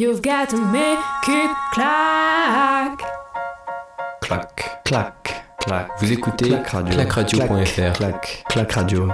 You've got to make it clack. Clac, Clac, clac. Vous écoutez Clac radio. clacradio.fr. Clac, clac radio.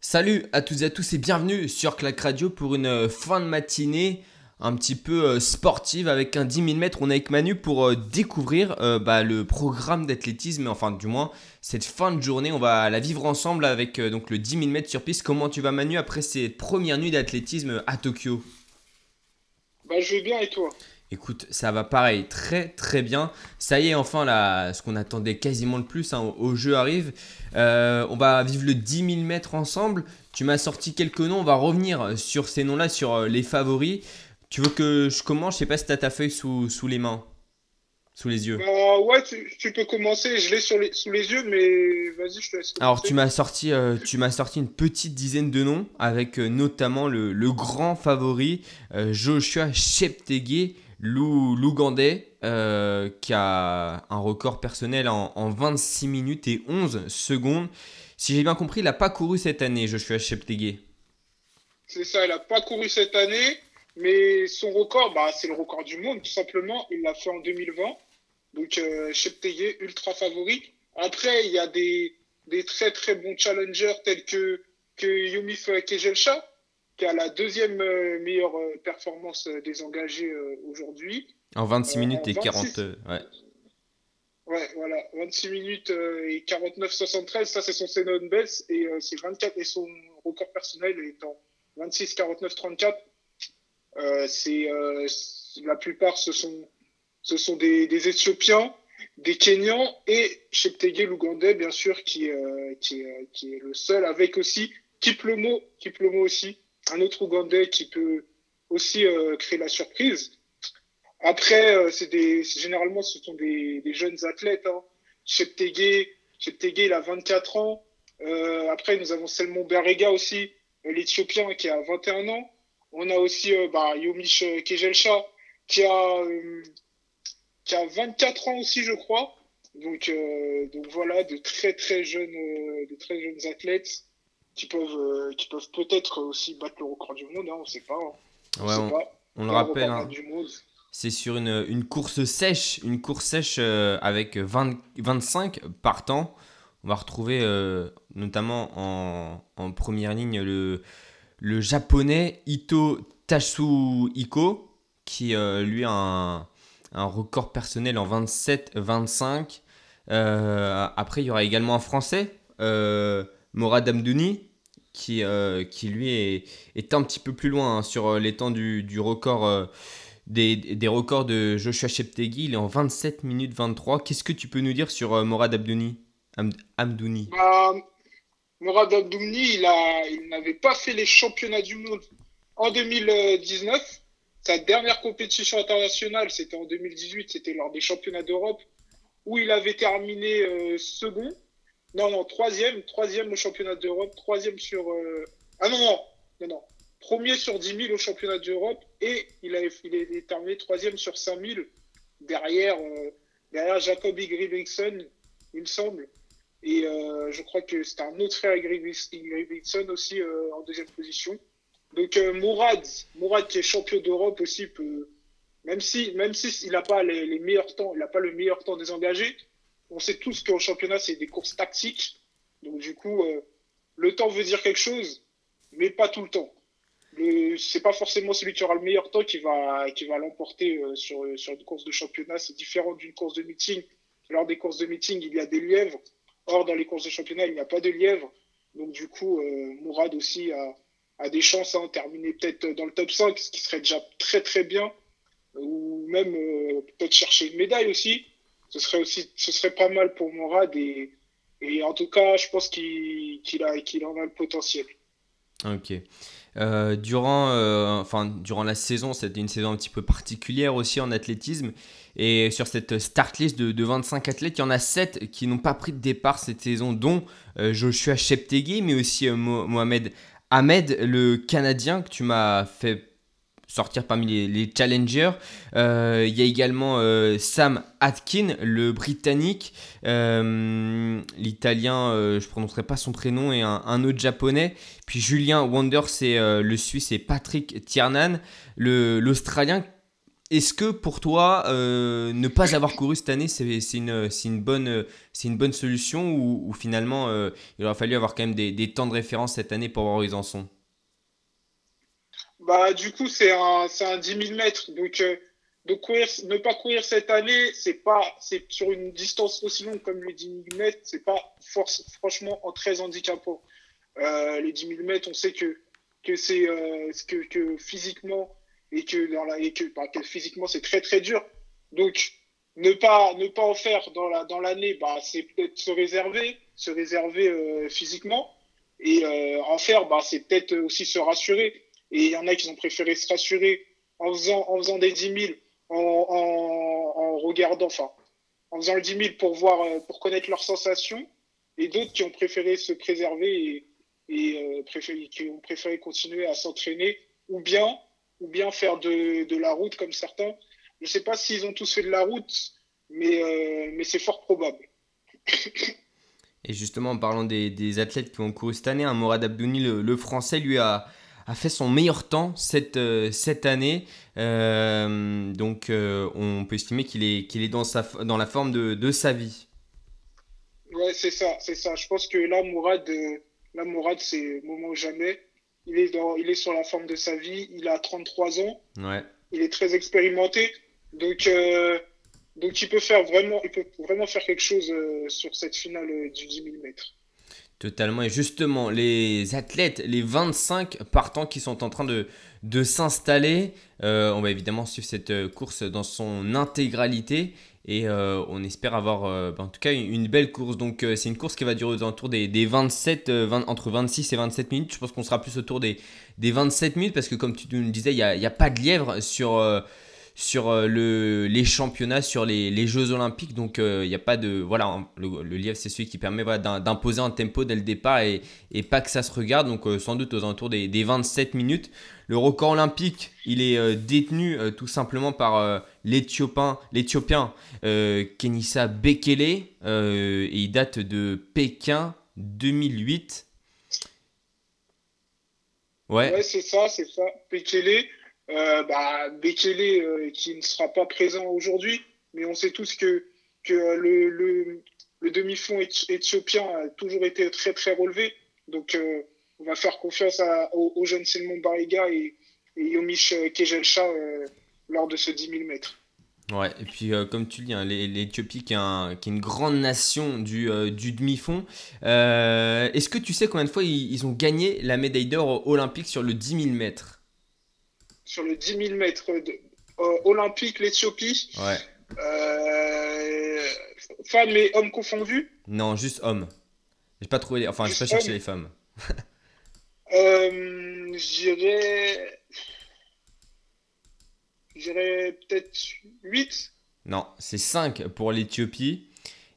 Salut à toutes et à tous et bienvenue sur Clac Radio pour une euh, fin de matinée un petit peu euh, sportive avec un 10 000 mètres. On est avec Manu pour euh, découvrir euh, bah, le programme d'athlétisme, enfin du moins cette fin de journée. On va la vivre ensemble avec euh, donc le 10 000 mètres sur piste. Comment tu vas Manu après cette première nuit d'athlétisme à Tokyo? Bah, je vais bien et toi? Écoute, ça va pareil, très très bien. Ça y est, enfin, là, ce qu'on attendait quasiment le plus hein, au, jeu arrive. Euh, on va vivre le 10 000 mètres ensemble. Tu m'as sorti quelques noms, on va revenir sur ces noms-là, sur les favoris. Tu veux que je commence? Je sais pas si tu as ta feuille sous, sous les mains, sous les yeux. Bah, ouais, tu, tu peux commencer. Je l'ai sur les, sous les yeux, mais vas-y, je te laisse. Alors tu m'as sorti, euh, tu m'as sorti une petite dizaine de noms avec euh, notamment le, le grand favori euh, Joshua Cheptegei, l'Ou- l'Ougandais, euh, qui a un record personnel en, en 26 minutes et 11 secondes. Si j'ai bien compris, il n'a pas couru cette année, Joshua Cheptegei. C'est ça, il a pas couru cette année, mais son record, bah, c'est le record du monde, tout simplement. Il l'a fait en 2020. Donc, euh, Cheptegei, ultra favori. Après, il y a des, des très très bons challengers tels que, que Yomif Kejelcha, qui a la deuxième euh, meilleure euh, performance euh, des engagés euh, aujourd'hui. En 26 Euh, minutes en et 26. 40. euh, ouais. Ouais, voilà, 26 minutes euh, et 49-73, ça c'est son Senon Best et euh, c'est 24 et son record personnel est en 26-49-34. Euh, c'est euh, c'est- la plupart ce sont ce sont des, des Éthiopiens, des Kenyans et Cheptegei l'Ougandais bien sûr qui euh, qui euh, qui est le seul avec aussi Kiplomo Kiplomo aussi un autre Ougandais qui peut aussi euh, créer la surprise. Après, euh, c'est des, généralement, ce sont des, des jeunes athlètes. Hein. Cheptegei, Cheptegei, il a 24 ans. Euh, après, nous avons Selmon Berega aussi, euh, l'Éthiopien, qui a 21 ans. On a aussi euh, bah, Yomish euh, Kejelcha, qui a, euh, qui a 24 ans aussi, je crois. Donc, donc voilà, de très très jeunes, de très jeunes athlètes qui peuvent, qui peuvent peut-être aussi battre le record du monde. Hein, on sait pas. hein. On Ouais, sait on, pas. on le Le rappelle. hein. du monde. C'est sur une, une course sèche, une course sèche euh, avec 20 25 partants. On va retrouver euh, notamment en, en première ligne le, le japonais Ito Tatsuhiko qui euh, lui a un, record personnel en 27-25. Euh, après, il y aura également un français, euh, Morad Amdouni, qui, euh, qui lui est, est un petit peu plus loin hein, sur les temps du, du record. des, des records de Joshua Cheptegei. Il est en 27 minutes 23. Qu'est-ce que tu peux nous dire sur Morad Abdouni Am- Amdouni? Bah, Morad Abdoumni, il n'avait pas fait les championnats du monde en 2019. Sa dernière compétition internationale, c'était en 2018, c'était lors des championnats d'Europe, où il avait terminé euh, second. Non, non, troisième, troisième au championnat d'Europe, troisième sur. euh, Ah non, non, non, non. Premier sur 10 000 au championnat d'Europe et il a, il est terminé troisième sur 5 000 derrière, euh, derrière Jacob Ingebrigtsen, il me semble. Et euh, je crois que c'était un autre frère Ingebrigtsen aussi euh, en deuxième position. Donc euh, Mourad, Mourad qui est champion d'Europe aussi peut, même si même si n'a pas les, meilleurs temps, il n'a pas le meilleur temps des engagés. On sait tous qu'en championnat c'est des courses tactiques. Donc du coup, le temps veut dire quelque chose, mais pas tout le temps. Le, c'est pas forcément celui qui aura le meilleur temps qui va qui va l'emporter sur sur une course de championnat. C'est différent d'une course de meeting. Lors des courses de meeting, il y a des lièvres. Or, dans les courses de championnat, il n'y a pas de lièvre. Donc, du coup, euh, Mourad aussi a, a des chances à en terminer peut-être dans le top 5, ce qui serait déjà très très bien. Ou même euh, peut-être chercher une médaille aussi. Ce serait aussi, ce serait pas mal pour Mourad. Et, et en tout cas, je pense qu'il qu'il en a le potentiel. Ok. Euh, durant, euh, enfin, durant la saison, c'était une saison un petit peu particulière aussi en athlétisme. Et sur cette start list de, de 25 athlètes, il y en a 7 qui n'ont pas pris de départ cette saison, dont euh, Joshua Cheptegei, mais aussi euh, Mo- Mohamed Ahmed, le Canadien, que tu m'as fait sortir parmi les, challengers. Euh, il y a également euh, Sam Atkin, le britannique, euh, l'italien, je ne prononcerai pas son prénom, et un, autre japonais. Puis Julien Wander, c'est le suisse, et Patrick Tiernan, l'australien. Est-ce que pour toi, ne pas avoir couru cette année, c'est une, bonne, solution ou, finalement, il aurait fallu avoir quand même des, des, temps de référence cette année pour voir où ils en sont? Bah, du coup, c'est un, un 10 000 mètres. Donc, euh, de courir, ne pas courir cette année, c'est pas, sur une distance aussi longue comme les 10 000 mètres, c'est pas force, franchement en très handicapant. Euh, les 10 000 mètres, on sait que, que c'est, euh, que, que physiquement, et que dans la, et que, bah, que physiquement, c'est très, très dur. Donc, ne pas, ne pas en faire dans la, dans l'année, bah, c'est peut-être se réserver, se réserver physiquement. Et en faire, bah, c'est peut-être aussi se rassurer et il y en a qui ont préféré se rassurer en faisant, en faisant des 10 000, en, regardant, enfin, en faisant le 10 000 pour voir, euh, pour connaître leurs sensations. Et d'autres qui ont préféré se préserver et, euh, qui ont préféré continuer à s'entraîner ou bien, ou bien faire de, la route comme certains. Je ne sais pas s'ils ont tous fait de la route, mais, euh, c'est fort probable. Et justement, en parlant des, athlètes qui ont couru cette année, hein, Morad Abdouni, le, français, lui a, a fait son meilleur temps cette, euh, cette année. Euh, donc euh, on peut estimer qu'il est, qu'il est dans, sa, dans la forme de, de sa vie. Ouais, c'est ça, c'est ça. Je pense que là, Mourad, là, Mourad c'est moment ou jamais. Il est, dans, il est sur la forme de sa vie. Il a 33 ans. Ouais. Il est très expérimenté. Donc, donc il peut faire vraiment, il peut vraiment faire quelque chose sur cette finale du 10 000 mètres. Totalement. Et justement, les athlètes, les 25 partants qui sont en train de, s'installer, euh, on va évidemment suivre cette euh, course dans son intégralité. Et euh, on espère avoir bah, en tout cas une, belle course. Donc c'est une course qui va durer autour des, des 27, entre 26 et 27 minutes. Je pense qu'on sera plus autour des, des 27 minutes parce que comme tu nous disais, il n'y a, pas de lièvre sur sur euh, le, les championnats, sur les, Jeux Olympiques. Donc il euh, n'y a pas de. Voilà, le, le lièvre, c'est celui qui permet d'imposer un tempo dès le départ et, et, pas que ça se regarde. Donc euh, sans doute aux alentours des, des, 27 minutes. Le record olympique, il est détenu tout simplement par l'Éthiopien, l'Éthiopien Kenissa Bekele. et il date de Pékin 2008. Ouais, ouais c'est ça, c'est ça. Bekele. Euh, bah, Bekele euh, qui ne sera pas présent aujourd'hui, mais on sait tous que, que le, le, le demi-fond éthiopien a toujours été très très relevé. Donc euh, on va faire confiance à, aux, jeunes Selmon Bariga et, et Yomish Kejelcha lors de ce 10 000 mètres. Ouais, et puis comme tu le dis, hein, l'Éthiopie qui, qui est une grande nation du, du demi-fond. Est-ce que tu sais combien de fois ils ont gagné la médaille d'or olympique sur le 10 000 mètres? Sur le 10 000 mètres de, euh, olympique, l'Éthiopie. Ouais. Euh, femmes et hommes confondus Non, juste hommes. J'ai pas trouvé les... Enfin, j'ai pas cherché les femmes. euh, J'irais. J'irais peut-être 8 Non, c'est 5 pour l'Éthiopie.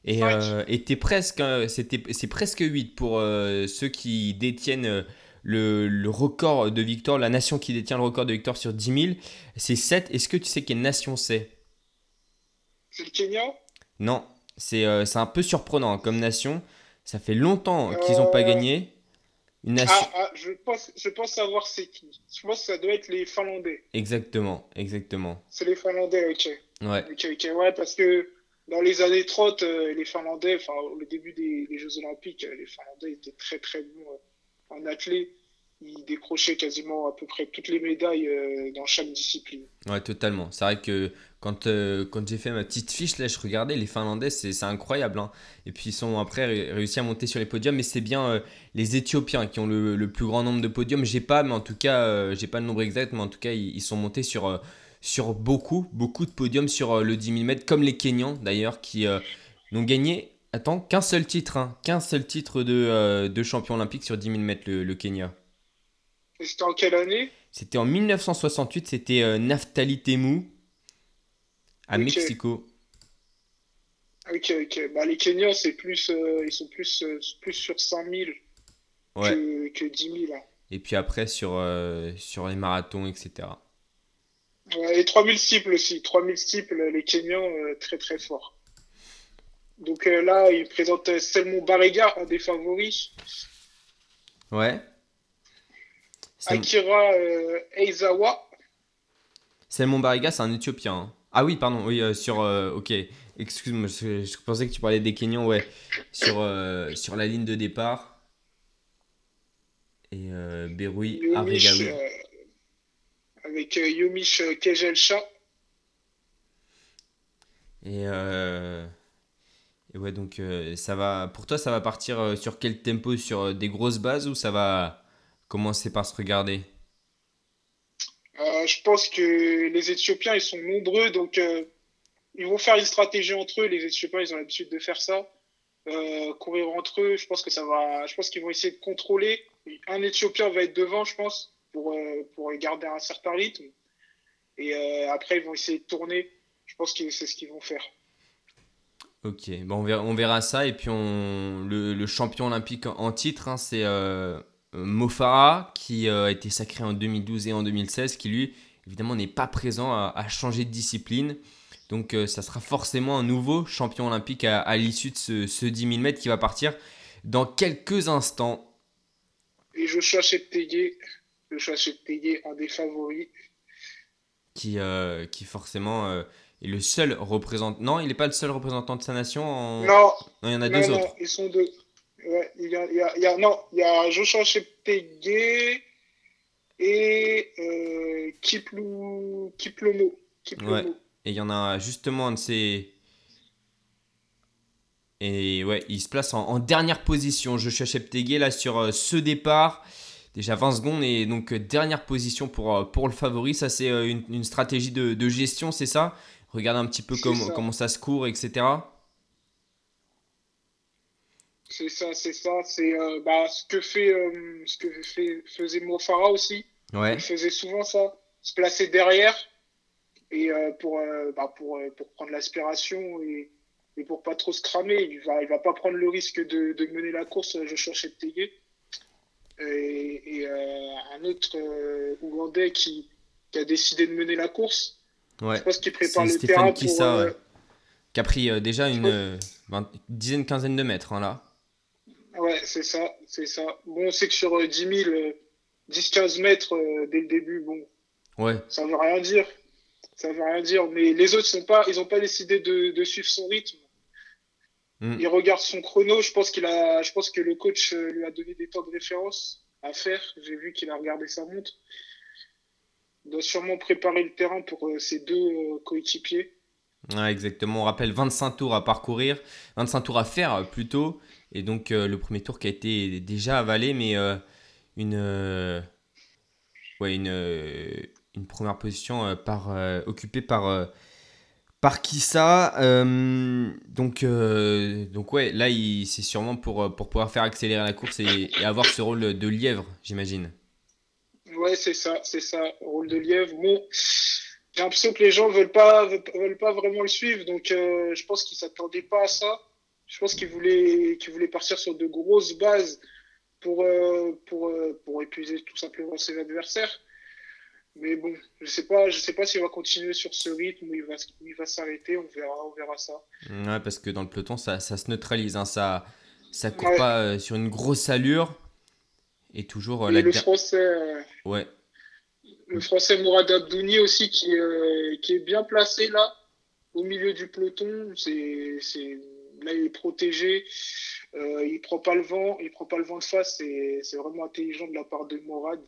Et euh, presque, c'est presque 8 pour euh, ceux qui détiennent le, record de victoire, la nation qui détient le record de victoire sur 10 000, c'est 7. Est-ce que tu sais quelle nation c'est? C'est le Kenya? Non, euh, c'est un peu surprenant comme nation. Ça fait longtemps qu'ils n'ont pas euh, gagné. Une nation... ah, ah, je, pense, je pense savoir c'est qui. Je pense que ça doit être les Finlandais. Exactement, exactement. C'est les Finlandais, ok. Ouais. Ok, ok, ouais, parce que dans les années 30, euh, les Finlandais, enfin, au début des, des, Jeux Olympiques, les Finlandais étaient très très bons en athlète, il décrochait quasiment à peu près toutes les médailles euh, dans chaque discipline. Ouais, totalement. C'est vrai que quand, euh, quand j'ai fait ma petite fiche, là, je regardais les Finlandais, c'est incroyable. Hein. Et puis ils sont après réussi à monter sur les podiums, mais c'est bien euh, les Éthiopiens qui ont le, le, plus grand nombre de podiums. J'ai pas, mais en tout cas, j'ai pas le nombre exact, mais en tout cas, ils, ils sont montés sur, sur beaucoup, beaucoup de podiums sur le 10 000 mètres, comme les Kenyans d'ailleurs, qui n'ont gagné Attends, qu'un seul titre, hein. qu'un seul titre de, euh, de, champion olympique sur 10 000 mètres, le, Kenya. Et c'était en quelle année? C'était en 1968, c'était euh, Naftali Temu à Mexico. Ok, ok. Bah, les Kenyans, c'est plus, euh, ils sont plus, plus sur 5 000 que, que 10 000. Hein. Et puis après, sur, sur les marathons, etc. Ouais, et 3000 steeples aussi. 3000 steeples, les Kenyans, euh, très très forts. Donc euh, là, il présente Selmon Barrega, un des favoris. Ouais. Akira euh, Eizawa. Selmon Bariga, c'est un Éthiopien. hein. Ah oui, pardon, oui, euh, sur. euh, ok, excuse-moi, je, je pensais que tu parlais des Kenyans, ouais. Sur, sur la ligne de départ. Et euh, Beroui Yomish, avec Yomish Kejelsha. Et, euh, et ouais, donc euh, ça va. Pour toi, ça va partir euh, sur quel tempo Sur euh, des grosses bases ou ça va commencer par se regarder? Je pense que les Éthiopiens, ils sont nombreux, donc ils vont faire une stratégie entre eux. Les Éthiopiens, ils ont l'habitude de faire ça. Courir entre eux, je pense que ça va. Je pense qu'ils vont essayer de contrôler. Un Éthiopien va être devant, je pense, pour, pour garder un certain rythme. Et après, ils vont essayer de tourner. Je pense que c'est ce qu'ils vont faire. Ok, bon, on, verra, on verra ça. Et puis on, le, le champion olympique en, titre, hein, c'est euh, Mofara, qui euh, a été sacré en 2012 et en 2016, qui lui, évidemment, n'est pas présent, à, à changer de discipline. Donc euh, ça sera forcément un nouveau champion olympique à, à l'issue de ce, ce 10 000 mètres qui va partir dans quelques instants. Et Joshua Cheptegei, Joshua Cheptegei, un des favoris. Qui, qui forcément est le seul représentant. Non, il n'est pas le seul représentant de sa nation. en- Non, Non, il y en a non, deux non, autres. ils sont deux. Ouais, il y a, il y a- il y a- non, il y a Joshua Cheptegei et euh, Kiplou, Kiplomo. Kiplomo. Ouais. Et il y en a justement un de ces. Et ouais, il se place en, en dernière position. Cherche Cheptegei là sur euh, ce départ. Déjà 20 secondes et donc euh, dernière position pour, euh, pour le favori. Ça, c'est une, une stratégie de, de gestion, c'est ça? Regarde un petit peu C'est comment, ça. comment ça se court, etc. C'est ça, c'est ça. C'est euh, bah, ce que fait, euh, ce que fait, faisait Mofara aussi. Ouais. Il faisait souvent ça, se placer derrière et euh, pour, bah, pour, pour prendre l'aspiration et, et pour pas trop se cramer. Il va, il va pas prendre le risque de, de mener la course, Joshua Cheptegei. Et, et euh, un autre Ougandais qui, qui a décidé de mener la course. Ouais. Je pense qu'il prépare le Stéphane terrain Kissa, pour. euh, ouais. Qui a pris euh, déjà une, euh, vingt- dizaine, quinzaine de mètres hein, là. Ouais, c'est ça, c'est ça. Bon, on sait que sur euh, 10 000, euh, 10-15 mètres dès le début, bon, Ouais. ça veut rien dire. Ça veut rien dire. Mais les autres sont pas, ils n'ont pas décidé de, de suivre son rythme. Mm. Il regarde son chrono. Je pense qu'il a, je pense que le coach lui a donné des temps de référence à faire. J'ai vu qu'il a regardé sa montre. Doit sûrement préparer le terrain pour euh, ses deux euh, coéquipiers. Exactement. On rappelle 25 tours à parcourir, 25 tours à faire euh, plutôt. Et donc le premier tour qui a été déjà avalé, mais une, ouais, une, première position par, occupée par, par Kissa. Donc, donc ouais, là c'est sûrement pour, pour pouvoir faire accélérer la course et avoir ce rôle de lièvre, j'imagine. Ouais, c'est ça, c'est ça, rôle de lièvre. Bon, j'ai l'impression que les gens veulent pas, veulent, pas vraiment le suivre, donc euh, je pense qu'ils s'attendaient pas à ça. Je pense qu'ils voulaient, qu'ils voulaient partir sur de grosses bases pour, euh, pour, euh, pour épuiser tout simplement ses adversaires. Mais bon, je sais pas, je sais pas s'il va continuer sur ce rythme ou il va, il va s'arrêter. On verra, on verra ça. Ouais, parce que dans le peloton, ça, ça se neutralise. Hein, ça, ça court Ouais. pas sur une grosse allure. Et toujours euh, Et la le français, euh, Ouais, le français Mourad Abdouni aussi qui, euh, qui est bien placé là au milieu du peloton. C'est c'est là il est protégé. Euh, il prend pas le vent il prend pas le vent de face. C'est c'est vraiment intelligent de la part de Mourad.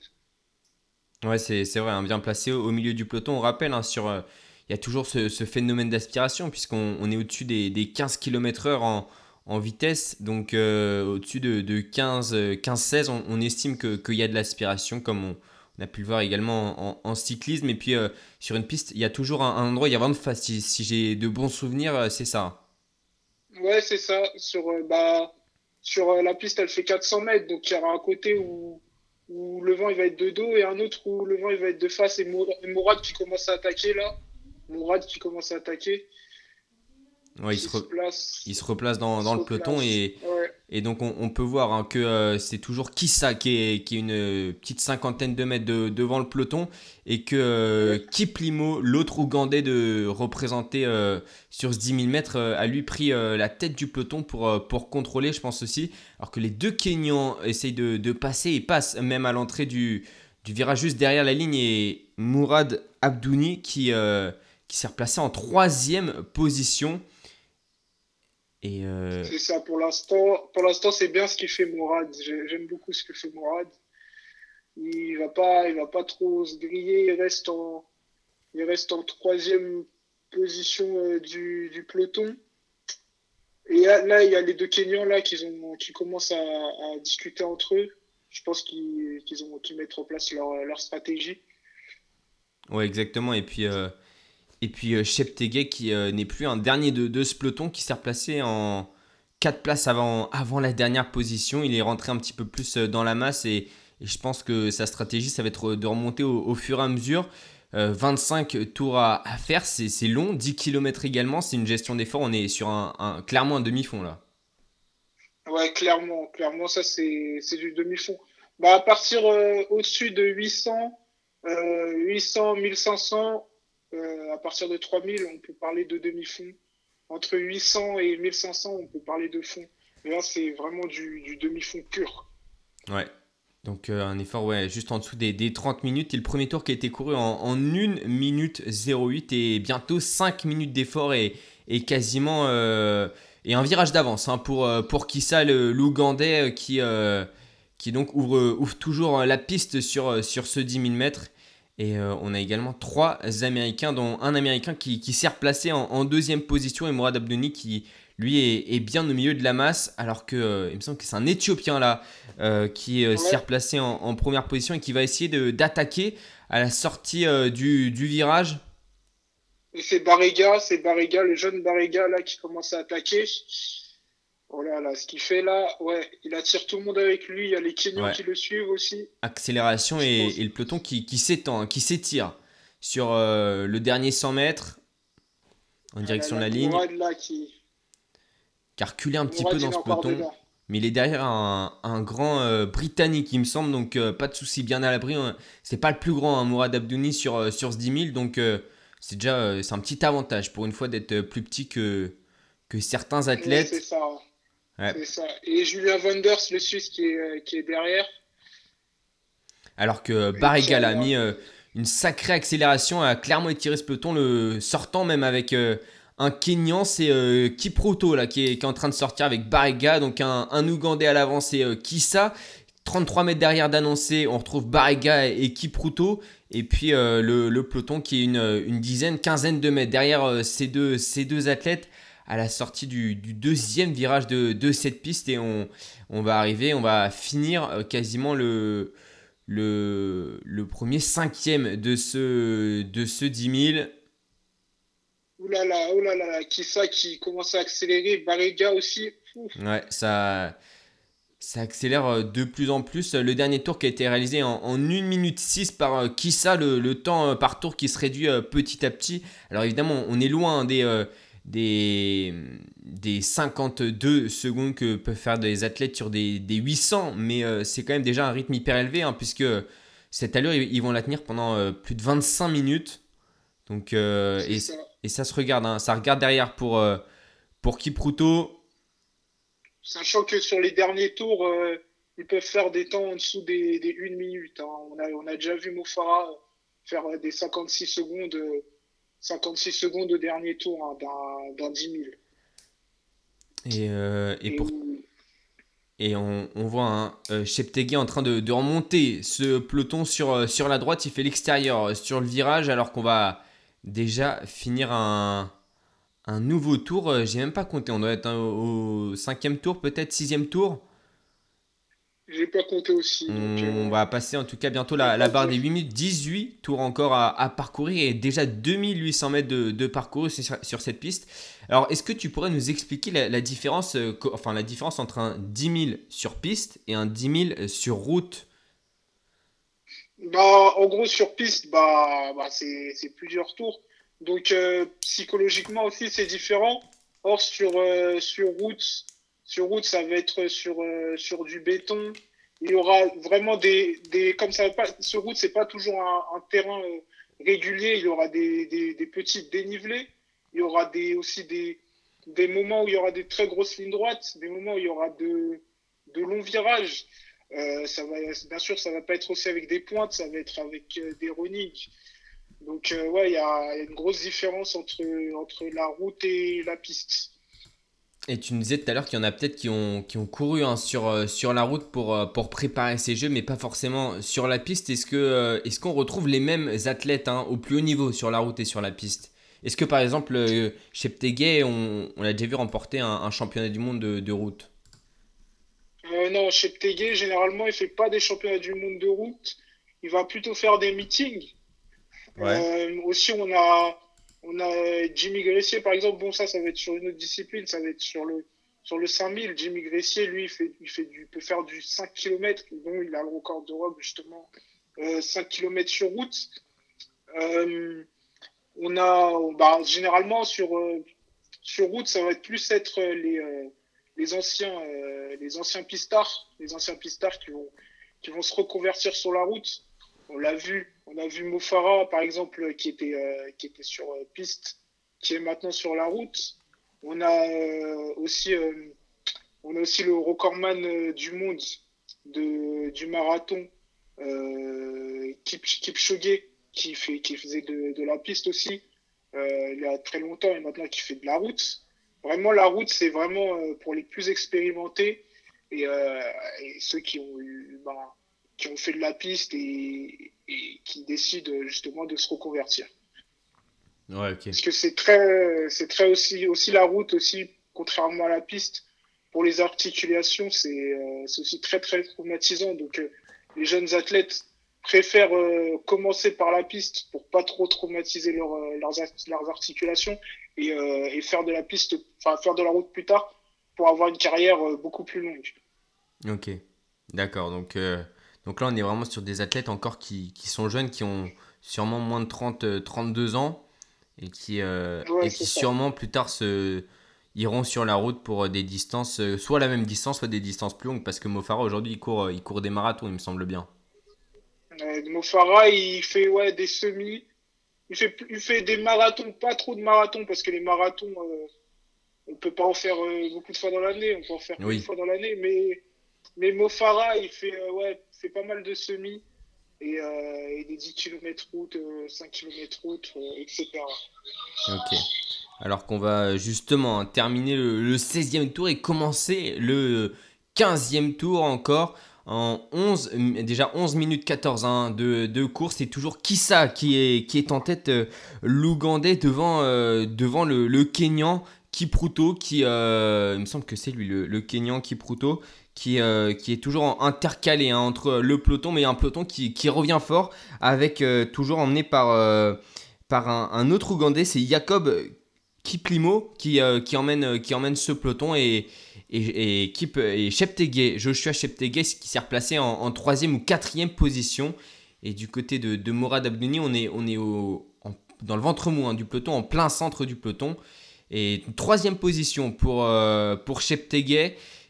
Ouais c'est c'est vrai, hein, bien placé au, au milieu du peloton. On rappelle, hein, sur, euh, il y a toujours ce, ce phénomène d'aspiration, puisqu'on on est au-dessus des, des 15 km/h en, en vitesse. Donc euh, au-dessus de, de 15, euh, 15-16, on, on estime que- qu'il y a de l'aspiration, comme on, a pu le voir également en, cyclisme. Et puis euh, sur une piste, il y a toujours un, un endroit, il y a vent de face. Si, j'ai de bons souvenirs, c'est ça. ouais c'est ça sur bah sur la piste elle fait 400 mètres donc il y aura un côté où où le vent il va être de dos et un autre où le vent il va être de face et Mourad qui commence à attaquer là Mourad qui commence à attaquer Ouais, il se re-. Il se replace dans, dans se le peloton et, Ouais, et donc on, on peut voir hein, que euh, c'est toujours Kissa qui est, qui est une euh, petite cinquantaine de mètres de- devant le peloton et que euh, Kiplimo, l'autre Ougandais de représenter euh, sur ce 10 000 mètres, a lui pris la tête du peloton pour, pour contrôler, je pense aussi. Alors que les deux Kenyans essayent de, de passer et passent même à l'entrée du, du virage juste derrière la ligne et Mourad Abdouni qui, qui s'est replacé en troisième position. Et euh, c'est ça pour l'instant. Pour l'instant, c'est bien ce qu'il fait Mourad. J'ai- J'aime beaucoup ce que fait Mourad. Il va pas, il va pas trop se griller. Il reste en, il reste en troisième position euh, du, du peloton. Et là, là, il y a les deux Kenyans là qui ont, qui commencent à, à discuter entre eux. Je pense qu'ils qu'ils ont, qu'ils mettent en place leur, leur stratégie. Ouais, exactement. Et puis, euh, et puis euh, Cheptegei qui euh, n'est plus un dernier de, ce peloton qui s'est replacé en 4 places avant, avant la dernière position. Il est rentré un petit peu plus euh, dans la masse et, je pense que sa stratégie, ça va être de remonter au, fur et à mesure. Euh, 25 tours à, faire, c'est long. 10 km également, c'est une gestion d'effort. On est sur un, clairement un demi-fond là. Ouais, clairement, clairement, ça c'est du demi-fond. Bah, à partir au-dessus de 800, euh, 800, 1500, euh, à partir de 3000, on peut parler de demi-fond. Entre 800 et 1500, on peut parler de fond. Et là, c'est vraiment du, demi-fond pur. Ouais. Donc euh, un effort ouais, juste en dessous des, des 30 minutes. Et le premier tour qui a été couru en, en 1 minute 08 et bientôt 5 minutes d'effort et, quasiment euh, et un virage d'avance hein, pour, euh, pour Kissa, l'Ougandais euh, qui, euh, qui donc ouvre, ouvre toujours la piste sur, sur ce 10 000 mètres. Et euh, on a également trois Américains, dont un Américain qui, qui s'est replacé en, en deuxième position et Mourad Abdouni qui lui est, est bien au milieu de la masse alors que euh, il me semble que c'est un Éthiopien là euh, qui s'est Ouais. replacé en, en première position et qui va essayer d'attaquer à la sortie du, du virage. Et c'est Barriga, c'est Barriga, le jeune Barriga là qui commence à attaquer. Oh là là, ce qu'il fait là, ouais, il attire tout le monde avec lui. Il y a les Kenyans Ouais. qui le suivent aussi. Accélération et, le peloton qui, qui s'étend, hein, qui s'étire sur euh, le dernier 100 mètres en direction de la ligne, Mourad là qui. qui a reculé un petit Mourad, peu dans ce peloton. Mais il est derrière un, un grand euh, Britannique, il me semble, donc euh, pas de souci, bien à l'abri. hein. C'est pas le plus grand, hein, Mourad Abdouni, sur, sur ce 10 000, donc c'est déjà c'est un petit avantage pour une fois d'être plus petit que, que certains athlètes. c'est ça. Ouais. C'est ça. Et Julien Wonders, le Suisse, qui est, euh, qui est derrière. Alors que Barrigal a mis euh, une sacrée accélération, a clairement étiré ce peloton, le sortant même avec euh, un Kenyan, c'est euh, Kiproto là, qui, est, qui est en train de sortir avec Barriga, donc un, un Ougandais à l'avant, c'est euh, Kissa. 33 mètres derrière d'annoncer, on retrouve Barriga et Kipruto. Et puis le, le peloton qui est une, une dizaine, quinzaine de mètres derrière ces, deux, ces deux athlètes à la sortie du, du deuxième virage de, de cette piste. Et on, on va arriver, on va finir euh, quasiment le, le, le premier cinquième de ce, de ce 10 000. Ouh là là, ouh là là, qui ça qui commence à accélérer. Barriga aussi. Ouf. Ouais, ça, ça accélère euh, de plus en plus. Le dernier tour qui a été réalisé en, en 1 minute 6 par euh, Kissa, le, le temps par tour qui se réduit petit à petit. Alors évidemment, on est loin des, euh, des, des 52 secondes que peuvent faire des athlètes sur des, des 800, mais euh, c'est quand même déjà un rythme hyper élevé, hein, puisque cette allure, ils, ils vont la tenir pendant euh, plus de 25 minutes. Donc, euh, et, ça. et ça se regarde, hein. ça regarde derrière pour, pour Kipruto. Sachant que sur les derniers tours, ils peuvent faire des temps en dessous des, des 1 minute. hein. On, a, on a déjà vu Mofara faire des 56 secondes, 56 secondes au dernier tour hein, d'un- d'un 10 000. Et, euh, et, Et pour, et on, on voit un euh, Cheptegei en train de, de remonter ce peloton sur, euh, sur la droite. Il fait l'extérieur sur le virage alors qu'on va déjà finir un, un nouveau tour. J'ai même pas compté. On doit être hein, au, au cinquième tour, peut-être sixième tour. J'ai pas compté aussi. donc, On euh, va passer en tout cas bientôt la, la barre des 8 minutes. 18 tours encore à, à parcourir et déjà 2800 mètres de, de parcours sur, sur cette piste. Alors, est-ce que tu pourrais nous expliquer la, la différence, euh, enfin, la différence entre un 10 000 sur piste et un 10 000 sur route? Bah, en gros, sur piste, bah, bah c'est c'est plusieurs tours. Donc, euh, psychologiquement aussi, c'est différent. Or, sur, euh, sur route, sur route, ça va être sur, euh, sur du béton. Il y aura vraiment des, des comme ça pas, sur route, c'est pas toujours un, terrain euh, régulier. Il y aura des, des, des petits dénivelés. Il y aura des, aussi des, des moments où il y aura des très grosses lignes droites, des moments où il y aura de, de longs virages. Euh, ça va, bien sûr, ça va pas être aussi avec des pointes, ça va être avec des runnings. Donc, euh, ouais, il y y a une grosse différence entre, entre la route et la piste. Et tu nous disais tout à l'heure qu'il y en a peut-être qui ont, qui ont couru hein, sur, euh, sur la route pour, euh, pour préparer ces jeux, mais pas forcément sur la piste. Est-ce que euh, est-ce qu'on retrouve les mêmes athlètes hein, au plus haut niveau sur la route et sur la piste? Est-ce que par exemple, Cheptegei, on, on l'a déjà vu remporter un, un championnat du monde de, de route? Euh, non, chez généralement, il fait pas des championnats du monde de route. Il va plutôt faire des meetings. Euh, aussi, on a, on a Jimmy Gressier, par exemple. Bon, ça, ça va être sur une autre discipline. Ça va être sur le, sur le 5000. Jimmy Gressier, lui, il, fait, il fait du, peut faire du 5 km. Bon, il a le record d'Europe, justement. Euh, 5 km sur route. Euh, on a, bah, généralement, sur, euh, sur route, ça va être plus être les, euh, anciens, euh, les anciens pistards, les anciens pistards qui vont se reconvertir sur la route. On l'a vu, on a vu Mofara par exemple qui était, euh, qui était sur euh, piste, qui est maintenant sur la route. On a euh, aussi, euh, on a aussi le recordman euh, du monde de, du marathon, euh, Kip, Kipchoge, qui fait, qui faisait de, la piste aussi. Euh, il y a très longtemps et maintenant qui fait de la route. Vraiment, la route, c'est vraiment euh, pour les plus expérimentés et, euh, et ceux qui ont eu, ben, qui ont fait de la piste et, et qui décident justement de se reconvertir. Ouais, ok. Parce que c'est très, c'est très aussi, aussi la route aussi, contrairement à la piste, pour les articulations, c'est, euh, c'est aussi très très traumatisant. Donc euh, les jeunes athlètes préfèrent euh, commencer par la piste pour pas trop traumatiser leur, leurs, leurs articulations et, et faire de la piste, enfin faire de la route plus tard pour avoir une carrière beaucoup plus longue. Ok, d'accord. Donc, donc là, on est vraiment sur des athlètes encore qui, qui sont jeunes, qui ont sûrement moins de 30, euh, 32 ans et qui, euh, Ouais, et qui ça. sûrement plus tard se, iront sur la route pour euh, des distances, euh, soit la même distance, soit des distances plus longues. Parce que Mofara, aujourd'hui, il court, euh, il court des marathons, il me semble bien. Euh, Mofara, il fait ouais, des semis. Il fait, il fait des marathons, pas trop de marathons, parce que les marathons, euh, on peut pas en faire euh, beaucoup de fois dans l'année, on peut en faire Oui. une fois dans l'année, mais, mais Mofara, il fait, euh, ouais, pas mal de semis et, euh, des 10 km route, euh, 5 km route, euh, etc. Ok. Alors qu'on va justement hein, terminer le, le 16e tour et commencer le 15e tour encore en 11, euh, déjà 11 minutes 14 hein, de, course. C'est toujours Kissa qui est, qui est en tête, euh, l'Ougandais, devant, euh, devant le, le Kenyan Kipruto, qui, euh, il me semble que c'est lui, le, le Kenyan Kipruto, qui, euh, qui est toujours intercalé hein, entre le peloton, mais un peloton qui, revient fort, avec euh, toujours emmené par, euh, par un, autre Ougandais, c'est Jacob Kiplimo qui, euh, qui, emmène, euh, qui emmène ce peloton et, et, et, Joshua Cheptegei qui s'est replacé en, troisième ou quatrième position. Et du côté de, Morad Abdouni, on est, on est au, dans le ventre mou hein, du peloton, en plein centre du peloton. Et troisième position pour, euh, pour.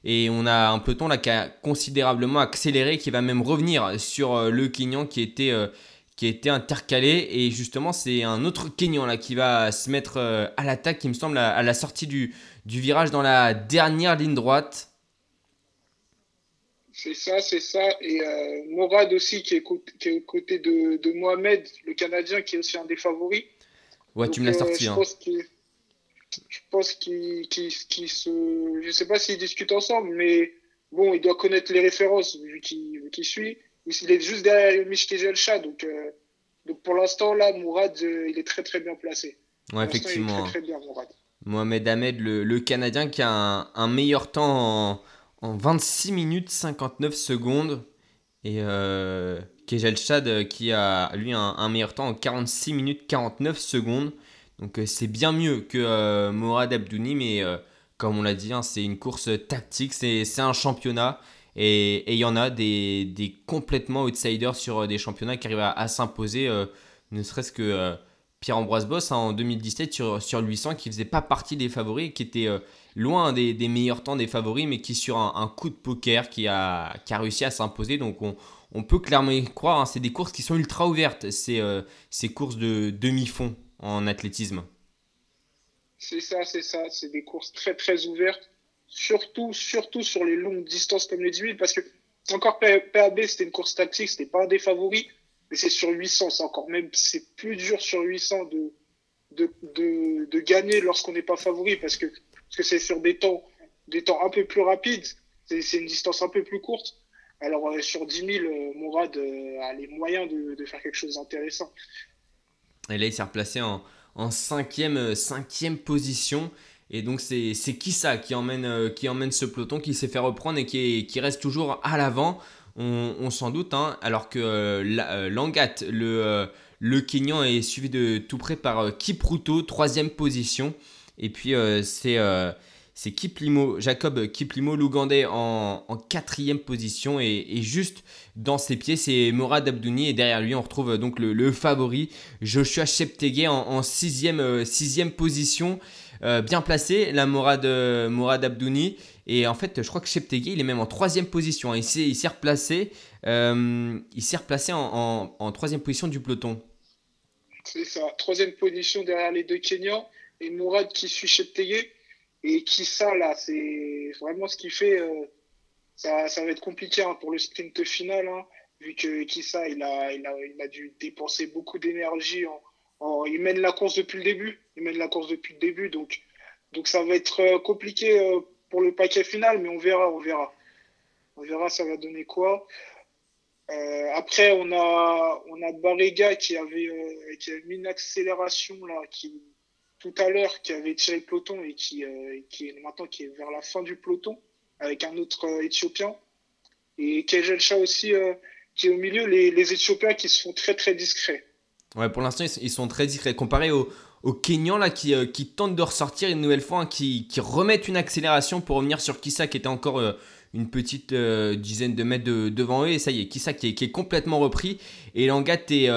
Et on a un peloton là qui a considérablement accéléré, qui va même revenir sur euh, le Kenyan qui était, euh, qui été intercalé. Et justement, c'est un autre Kenyan là qui va se mettre euh, à l'attaque, il me semble, à, la sortie du, du virage dans la dernière ligne droite. C'est ça, c'est ça. Et euh, Morad aussi, qui est, qui est aux côtés de, de Mohamed, le Canadien, qui est aussi un des favoris. Ouais, tu me l'as euh, sorti. Je hein. pense je pense qu'il, qu'il, qu'il se, je sais pas s'ils discutent ensemble, mais bon, il doit connaître les références vu qu'il, qu'il suit. Il est juste derrière Michel Elcha, donc, euh, donc pour l'instant là, Mourad, euh, il est très très bien placé. Ouais, effectivement. Il est très très bien, Mourad. Mohamed Ahmed, le, le Canadien, qui a un, un meilleur temps en, en 26 minutes 59 secondes. Et euh, Kejel Chad qui a lui un, un meilleur temps en 46 minutes 49 secondes. Donc euh, c'est bien mieux que euh, Morad Abdouni, mais euh, comme on l'a dit, hein, c'est une course tactique, c'est un championnat. Et il y en a des, des complètement outsiders sur des championnats qui arrivent à, s'imposer, ne serait-ce que, Pierre-Ambroise Boss hein, en 2017 sur, sur 800 qui faisait pas partie des favoris, qui était loin des, meilleurs temps des favoris, mais qui sur un, coup de poker qui a, qui a réussi à s'imposer. Donc on, on, peut clairement y croire, hein. c'est des courses qui sont ultra ouvertes, euh, ces courses de demi-fond en athlétisme. C'est ça, c'est ça, c'est des courses très très ouvertes, surtout, surtout sur les longues distances comme les 10 000, parce que encore PAB c'était une course tactique, c'était pas un des favoris, mais c'est sur 800, c'est encore même, c'est plus dur sur 800 de, de, de, gagner lorsqu'on n'est pas favori parce que parce que c'est sur des temps, des temps un peu plus rapides, c'est une distance un peu plus courte. Alors euh, sur 10 000, euh, Mourad euh, a les moyens de, de faire quelque chose d'intéressant. Et là, il s'est replacé en, en cinquième, position. Et donc c'est qui ça qui emmène, qui emmène ce peloton, qui s'est fait reprendre et qui, reste toujours à l'avant on, s'en doute, hein, alors que euh, euh, Langat, le, euh, le Kenyan, est suivi de tout près par Kipruto, troisième position. Et puis c'est c'est Kiplimo, Jacob Kiplimo l'Ougandais en, quatrième position et, juste dans ses pieds c'est Morad Abdouni et derrière lui on retrouve donc le, favori Joshua Cheptegei en, en sixième, sixième position bien placé la Morad, Abdouni et en fait, je crois que Cheptegei, il est même en troisième position. Il s'est replacé, euh, il s'est replacé en, en, troisième position du peloton. C'est ça, troisième position derrière les deux Kenyans. Et Mourad qui suit Cheptegei. Et qui là, c'est vraiment ce qui fait. Euh, ça, ça, va être compliqué hein, pour le sprint final. Hein, vu que Kissa, il a, il, a, il a dû dépenser beaucoup d'énergie. Il mène la course depuis le début. Il mène la course depuis le début. Donc, donc ça va être euh, compliqué pour le paquet final, mais on verra, on verra. On verra, ça va donner quoi. Euh, après, on a, on a Barrega qui avait, euh, qui avait mis une accélération là, qui, tout à l'heure, qui avait tiré le peloton et qui, euh, qui est maintenant qui est vers la fin du peloton avec un autre Éthiopien. Et Kejel Shah aussi qui est au milieu, les, les Éthiopiens qui sont très très discrets. Ouais, pour l'instant, ils sont très discrets. Comparé aux, aux Kenyans là, qui, euh, qui tentent de ressortir une nouvelle fois, hein, qui, qui, remettent une accélération pour revenir sur Kissa qui était encore euh, une petite euh, dizaine de mètres devant eux. Et ça y est, Kissa qui est, qui est complètement repris. Et Langat et,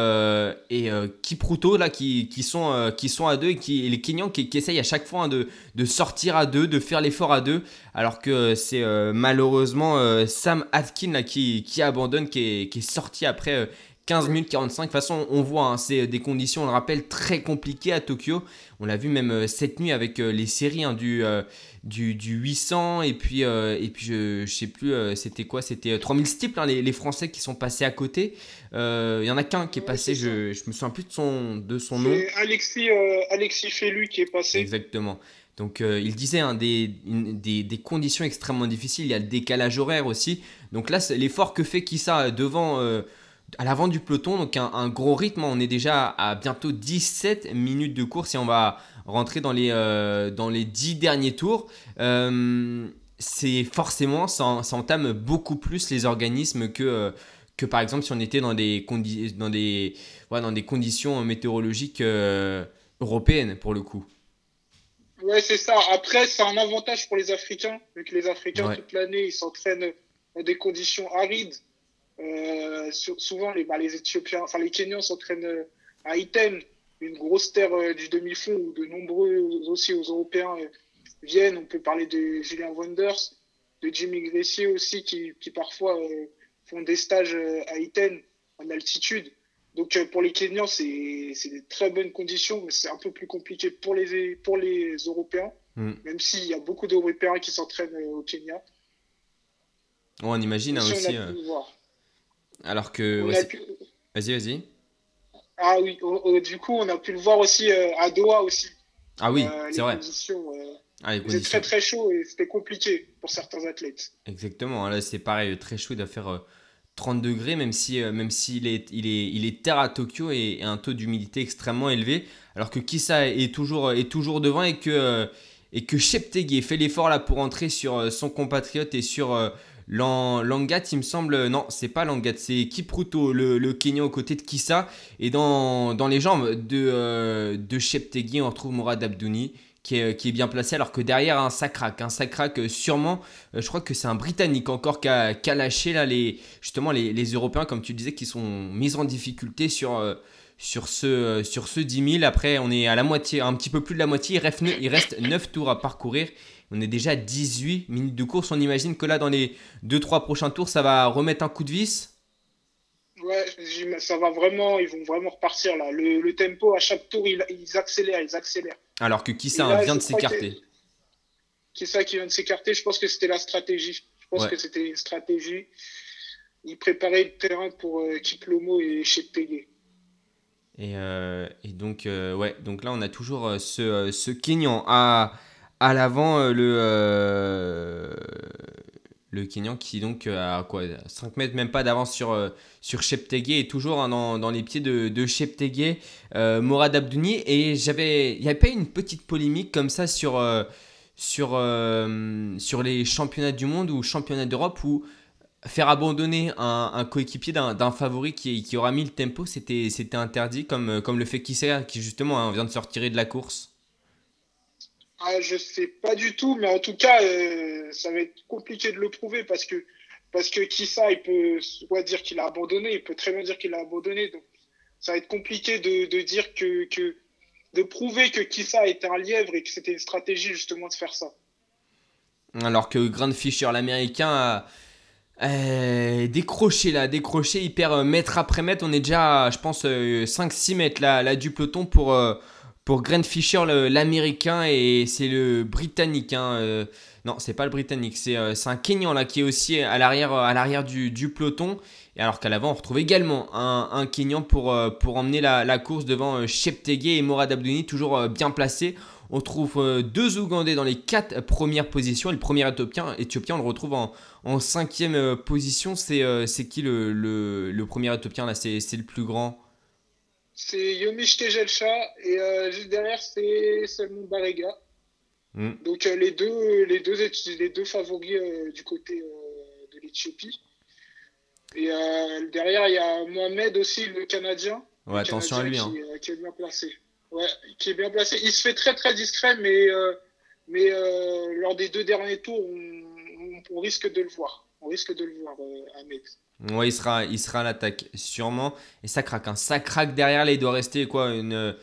et Kipruto là, qui, sont, à deux et, les Kenyans qui, essayent à chaque fois hein, de, sortir à deux, de faire l'effort à deux. Alors que c'est malheureusement Sam Atkin qui, abandonne, qui est sorti après 15 minutes 45. De toute façon, on voit, hein, c'est des conditions, on le rappelle, très compliquées à Tokyo. On l'a vu même euh, cette nuit avec euh, les séries hein, du, euh, du, du, 800 et puis, et puis je, ne sais plus, c'était quoi C'était 3000 steeples, hein, les, les, Français qui sont passés à côté. Il y en a qu'un qui est passé, je, je me souviens plus de son, de son nom. C'est Alexis, Alexis Félu qui est passé. Exactement. Donc il disait hein, des, des, des, conditions extrêmement difficiles, il y a le décalage horaire aussi. Donc là, l'effort que fait Kissa devant à l'avant du peloton, donc un, gros rythme. On est déjà à bientôt 17 minutes de course et on va rentrer dans les, euh, dans les 10 derniers tours. Euh, c'est forcément, ça, entame beaucoup plus les organismes que, euh, que par exemple si on était dans des, dans des, dans des conditions météorologiques européennes pour le coup. Ouais, c'est ça. Après, c'est un avantage pour les Africains, vu que les Africains, toute l'année, ils s'entraînent dans des conditions arides. Euh, souvent, les, bah, les Éthiopiens, enfin les Kenyans s'entraînent euh, à Iten, une grosse terre euh, du demi-fond où de nombreux aussi aux Européens viennent. On peut parler de Julien Wonders, de Jimmy Gressier aussi, qui, qui parfois font des stages à Iten en altitude. Donc pour les Kenyans, c'est des très bonnes conditions, mais c'est un peu plus compliqué pour les, pour les Européens, mm. même s'il y a beaucoup d'Européens qui s'entraînent au Kenya. on imagine hein, aussi. Alors que. Vas-y, vas-y. Ah oui, du coup, on a pu le voir aussi euh, à Doha aussi. Ah oui, euh, c'est vrai. Euh, ah, c'était très très chaud et c'était compliqué pour certains athlètes. Exactement, là c'est pareil, très chaud, il doit faire 30 degrés, même si même s'il est, il est, il est terre à Tokyo et, un taux d'humidité extrêmement élevé, alors que Kissa est toujours, est toujours devant et que, et que Sheptegei fait l'effort là pour entrer sur son compatriote et sur Langat, il me semble, non, c'est pas Langat, c'est Kipruto, le, le Kenyan aux côtés de Kissa. Et dans, dans les jambes de, euh, de on retrouve Mourad Abdouni. Qui est, qui est, bien placé alors que derrière un sacrac, un sacrac euh, sûrement, euh, je crois que c'est un Britannique encore qui a, lâché là les, justement les, les, Européens comme tu disais qui sont mis en difficulté sur, sur ce, sur ce 10 000. Après, on est à la moitié, un petit peu plus de la moitié. Il reste, il reste 9 tours à parcourir. On est déjà à 18 minutes de course. On imagine que là, dans les 2-3 prochains tours, ça va remettre un coup de vis? Ouais, ça va vraiment, ils vont vraiment repartir là. Le, tempo, à chaque tour, ils, accélèrent, ils accélèrent. Alors que qui ça vient de s'écarter Qui ça qui vient de s'écarter Je pense que c'était la stratégie. Je pense que c'était une stratégie. Ils préparaient le terrain pour euh, Kiplomo et Cheptegei. Et, euh, et donc, euh, ouais, donc là, on a toujours euh, ce, ce Kenyan à, à l'avant, le, le Kenyan qui donc a quoi, 5 mètres, même pas d'avance sur, sur Cheptegei et toujours hein, dans, les pieds de, de Morad Abdouni. Et j'avais, il n'y avait pas une petite polémique comme ça sur, les championnats du monde ou championnats d'Europe où faire abandonner un, coéquipier d'un favori qui, aura mis le tempo, c'était interdit, comme, comme le fait Kisser, qui justement hein, vient de se retirer de la course ah, Je sais pas du tout, mais en tout cas, euh, ça va être compliqué de le prouver parce que, parce que Kissa, il peut soit dire qu'il a abandonné, il peut très bien dire qu'il a abandonné. Donc, ça va être compliqué de, de dire que, que, de prouver que Kissa était un lièvre et que c'était une stratégie justement de faire ça. Alors que Grand Fisher, l'américain, a euh, décroché là, décroché, il perd euh, mètre après mètre. On est déjà, je pense, 5-6 euh, mètres là, là, du peloton pour, pour Grant Fisher, l'américain, et c'est le britannique. Hein, non, c'est pas le britannique, c'est un Kenyan là qui est aussi à l'arrière du, peloton. Et alors qu'à l'avant, on retrouve également un, un Kenyan pour, pour emmener la, course devant Cheptegei et Morad Abdouni, toujours bien placés. On trouve deux Ougandais dans les quatre premières positions. Et le premier Éthiopien, on le retrouve en, cinquième euh, position, c'est euh, qui le, le, premier Éthiopien là? C'est le plus grand? C'est Yomish Tejelcha et euh, juste derrière c'est Salmon Barega. Hmm. Donc les, deux, les, deux, les deux favoris du côté de l'Éthiopie. Et derrière il y a Mohamed aussi, le Canadien. Ouais, attention à lui. Hein. Qui, est bien placé. Ouais, qui est bien placé. Il se fait très très discret, mais, mais lors des deux derniers tours, on on, risque de le voir. On risque de le voir, euh, Ahmed. Ouais, il sera, à l'attaque, sûrement. Et ça craque. Hein. Ça craque derrière. Là, il doit rester quoi une,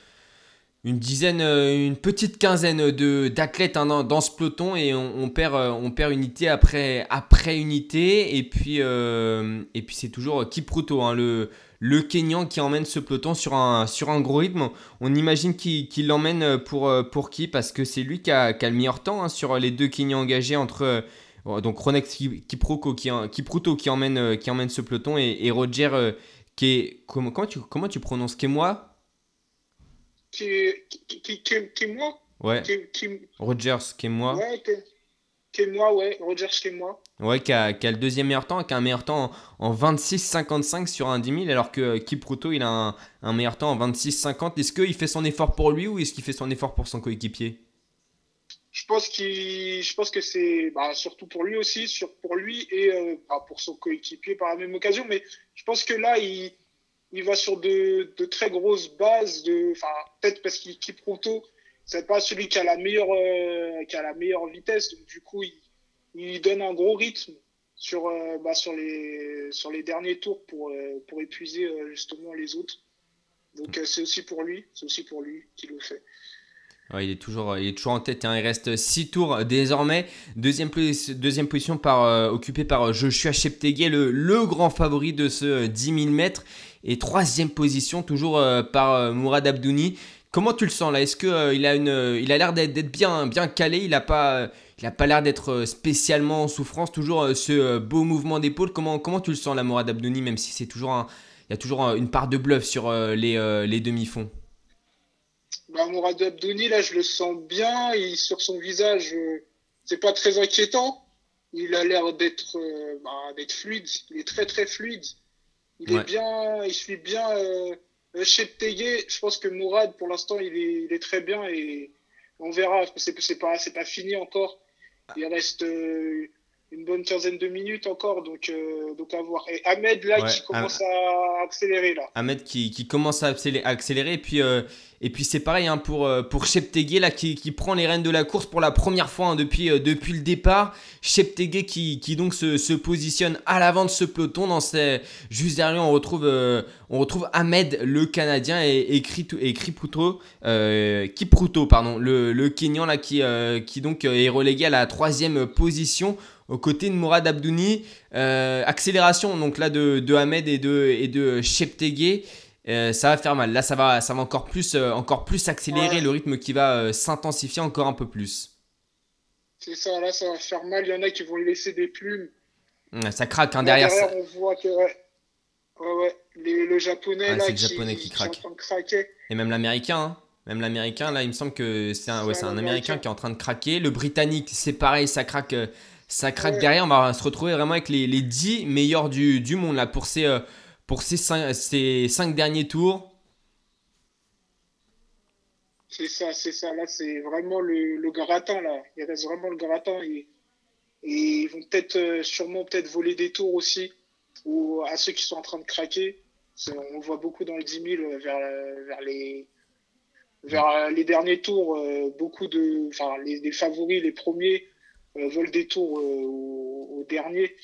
une dizaine, euh, une petite quinzaine de, d'athlètes hein, dans, ce peloton. Et on, perd, euh, on perd unité après, après unité. Et puis, et puis c'est toujours Kipruto, hein, le, le Kenyan qui emmène ce peloton sur un, sur un gros rythme. On imagine qu'il, l'emmène pour, pour qui? Parce que c'est lui qui a, le meilleur temps sur les deux Kenyans engagés entre donc Ronex Kipruto qui, qui emmène, euh, qui emmène ce peloton et, Roger euh, qui est. Comment, comment, tu, comment tu prononces Kémois Kémois Ouais. Rogers Kémois. Ouais, Kémois, ouais. Rogers Kémois. Ouais, qui a, qui a, le deuxième meilleur temps, qui a un meilleur temps en, 26-55 sur un 10 000, alors que Kipruto, il a un, un meilleur temps en 26-50. Est-ce qu'il fait son effort pour lui ou est-ce qu'il fait son effort pour son coéquipier? Je pense que c'est bah, surtout pour lui aussi, pour lui et euh, bah, pour son coéquipier par la même occasion. Mais je pense que là, il, va sur de, très grosses bases. Enfin, peut-être parce qu'il Kipruto, c'est pas celui qui a la meilleure, euh, vitesse. Du coup, il, donne un gros rythme sur, euh, bah, les derniers tours pour, pour épuiser justement les autres. Donc c'est aussi pour lui, c'est aussi pour lui qu'il le fait il, est toujours, il est toujours en tête. Hein. Il reste 6 tours désormais. Deuxième, position par, euh, occupée par euh, Joshua Cheptegei, le, le, grand favori de ce 10 000 mètres. Et troisième position, toujours euh, par Mourad Abdouni. Comment tu le sens là? Est-ce qu'il il a, l'air d'être bien, bien calé? Il n'a pas, l'air d'être spécialement en souffrance. Toujours ce beau mouvement d'épaule? Comment, comment tu le sens là, Mourad Abdouni Même si c'est toujours il y a toujours une part de bluff sur les demi-fonds? Bah, Mourad Abdouni, là, je le sens bien. Il, sur son visage, euh, c'est pas très inquiétant. Il a l'air d'être euh, bah, d'être fluide. Il est très, très fluide. Il est bien, il suit bien euh, chez Je pense que Mourad, pour l'instant, il est, il est très bien et on verra. C'est, c'est pas, c'est pas fini encore. Il reste, une bonne quinzaine de minutes encore, donc, euh, donc à voir. Et Ahmed, là, Ouais, qui commence à accélérer, là. Ahmed qui, qui commence à accélérer, accélérer. Et puis, euh, et puis c'est pareil hein, pour, euh, pour là, qui, qui prend les rênes de la course pour la première fois hein, depuis, euh, depuis le départ. Cheptegei qui, qui donc se, se positionne à l'avant de ce peloton. Dans ces... Juste derrière on retrouve, euh, on retrouve Ahmed, le Canadien, et, et, Kipruto, pardon, le, le Kenyan là, qui, qui donc est relégué à la troisième position aux côtés de Mourad Abdouni. Accélération donc là de, de Ahmed et de, et de. Euh, ça va faire mal. Là, ça va, ça va encore plus, euh, encore plus accélérer Ouais. le rythme qui va euh, s'intensifier encore un peu plus. C'est ça, là, ça va faire mal. Il y en a qui vont laisser des plumes. Ça craque hein, Là, derrière. ça- on voit que, ouais, ouais, les- le japonais, là, c'est le qui, japonais qui craque. en train de craquer. Et même l'américain. hein. Même l'américain, là, il me semble que c'est un, ouais, C'est c'est un un américain qui est en train de craquer. Le britannique, c'est pareil, ça craque, ça craque derrière. On va se retrouver vraiment avec les, les 10 meilleurs du, du monde là, pour ces, pour ces 5, ces cinq derniers tours. C'est ça, c'est ça. Là, c'est vraiment le, le gratin, là. Il reste vraiment le gratin. Et, ils vont peut-être, euh, sûrement, peut-être voler des tours aussi. Ou à ceux qui sont en train de craquer. On voit beaucoup dans le 10 000 euh, vers, les vers euh, les derniers tours. euh, beaucoup de, enfin, les, favoris, les premiers, veulent des tours euh, au, au dernier.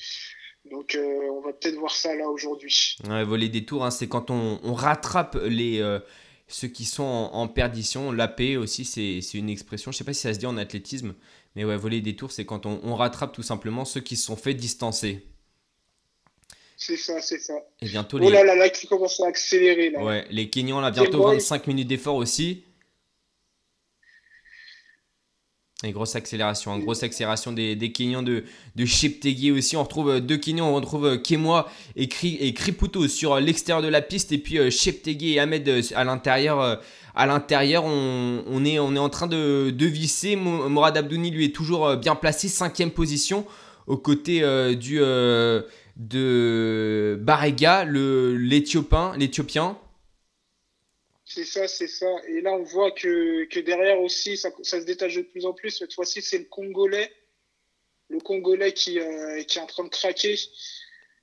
Donc, euh, on va peut-être voir ça là aujourd'hui. Ouais, voler des tours, hein, c'est quand on, on rattrape les, euh, ceux qui sont en, en perdition. L'AP aussi, c'est c'est une expression. Je sais pas si ça se dit en athlétisme, mais ouais, voler des tours, c'est quand on, on rattrape tout simplement ceux qui se sont fait distancer. C'est ça, c'est ça. Et bientôt Oh les, là là, là, qui commence à accélérer là. ouais, les Kenyans, là, bientôt boys. 25 minutes d'effort aussi. Et grosse accélération, hein, grosse accélération des, des Kenyans de, de aussi. On retrouve euh, deux Kenyans, on retrouve euh, Kemwa et, Kri, et Kriputo sur euh, l'extérieur de la piste. Et puis Cheptegei et Ahmed à l'intérieur. à l'intérieur, on, est, on est en train de, de visser. Mo- Morad Abdouni, lui, est toujours bien placé, cinquième position, aux côtés du, euh, de Barega, l'Éthiopien. C'est ça, c'est ça. Et là, on voit que, que derrière aussi, ça, ça se détache de plus en plus. Cette fois-ci, c'est le Congolais. Le Congolais qui, euh, qui est en train de craquer.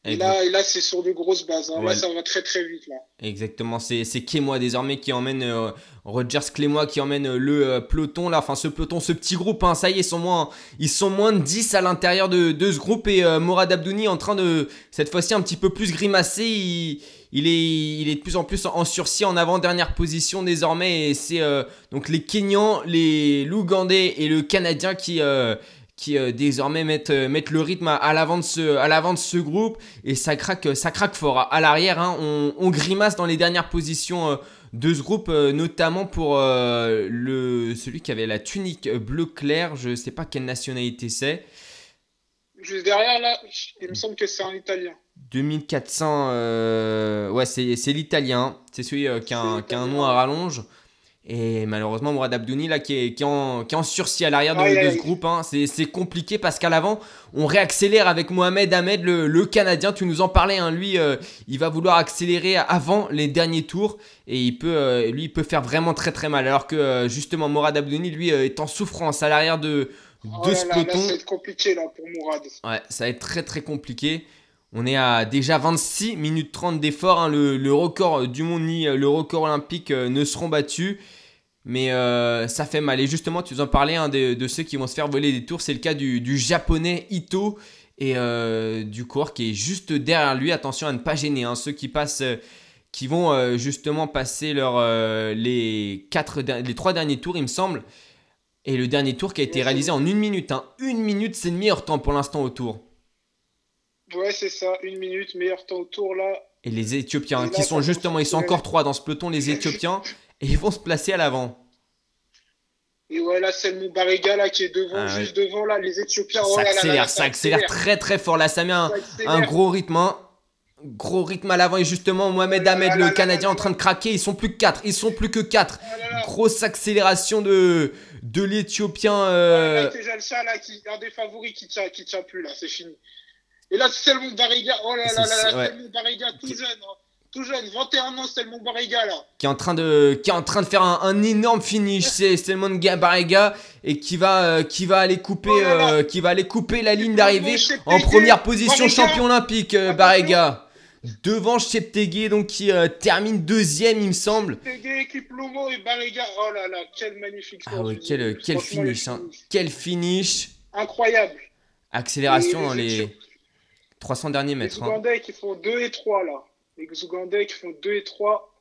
Et là, et là c'est sur de grosses bases. hein. Ouais. Là, ça va très très vite. Là. Exactement, c'est c'est Clémois désormais qui emmène euh, Rogers Clémois qui emmène euh, le euh, peloton là, enfin ce peloton, ce petit groupe, hein, ça y est, ils sont moins, ils sont moins de 10 à l'intérieur de, de ce groupe et Morad Abdouni en train de cette fois-ci un petit peu plus grimacer, il, il est, il est de plus en plus en sursis en avant-dernière position désormais et c'est euh, donc les Kenyans, les l'Ougandais et le Canadien qui euh, qui euh, désormais mettent, mettent le rythme à, à l'avant de ce groupe et ça craque ça craque fort à, l'arrière hein. on, grimace dans les dernières positions de ce groupe notamment pour le celui qui avait la tunique bleu clair je sais pas quelle nationalité c'est Juste derrière, là, il me semble que c'est un Italien. 2400 euh, ouais c'est l'italien c'est celui euh, qui, a un, qui a un nom à rallonge et malheureusement Mourad Abdouni là qui est, qui est en, qui est en sursis à l'arrière de, ce groupe hein. c'est compliqué parce qu'à l'avant on réaccélère avec Mohamed Ahmed le, le Canadien tu nous en parlais hein. lui euh, il va vouloir accélérer avant les derniers tours et il peut euh, lui il peut faire vraiment très très mal alors que euh, justement Mourad Abdouni lui est en souffrance à l'arrière de, de Oh là ce là, là, peloton ça va être compliqué là pour Mourad. Ouais, ça va être très très compliqué. On est à déjà 26 minutes 30 d'effort. hein. Le, le record du monde ni euh, le record olympique euh, ne seront battus. Mais euh, ça fait mal. Et justement, tu nous en parlais hein, de, de ceux qui vont se faire voler des tours. C'est le cas du, du japonais Ito et euh, du coureur qui est juste derrière lui. Attention à ne pas gêner hein, ceux qui passent. euh, qui vont euh, justement passer leur, les, quatre, les trois derniers tours, il me semble. Et le dernier tour qui a été réalisé en une minute. Hein. Une minute, c'est le meilleur temps pour l'instant au tour. Ouais, c'est ça. Une minute, meilleur temps au tour là. Et les Éthiopiens, là, qui sont justement, ils sont encore trois dans ce peloton, les Éthiopiens, et ils vont se placer à l'avant. Et ouais, là, c'est le Moubarega là qui est devant, Ah, juste devant là. Les Éthiopiens. oh Ça là là là, accélère, ça accélère très très fort. Là, ça met un, Ça accélère. un gros rythme. hein. Gros rythme à l'avant. Et justement, Mohamed Oh Ahmed, le Canadien, en train de craquer. Ils sont plus que quatre. Ils sont plus que quatre. Oh là là. Grosse accélération de, de l'Éthiopien. euh, Là, qui, un des favoris qui tient, qui tient plus, là, c'est fini. Et là, c'est le Moubarega, oh là là là là, ouais. Moubarega tout jeune, hein. tout jeune, 21 ans, Selmon Barrega, là. qui est en train de, qui est en train de faire un, un énorme finish, c'est Stelmon Barrega et qui va, euh, qui va aller couper, Oh là là. euh, qui va aller couper la ligne d'arrivée Cheptegei, en première position champion olympique, euh. Barrega. Devant Cheptegei, donc qui euh, termine deuxième, il me semble. Kiplomo et Barrega. Oh là là, quel magnifique Ah ouais, quel, quel finish, hein. Quel finish. Incroyable. Accélération Et dans les Éthiopiens- 300 derniers Les mètres. hein. Ougandais qui font 2 et 3 là. Les Ougandais qui font 2 et 3.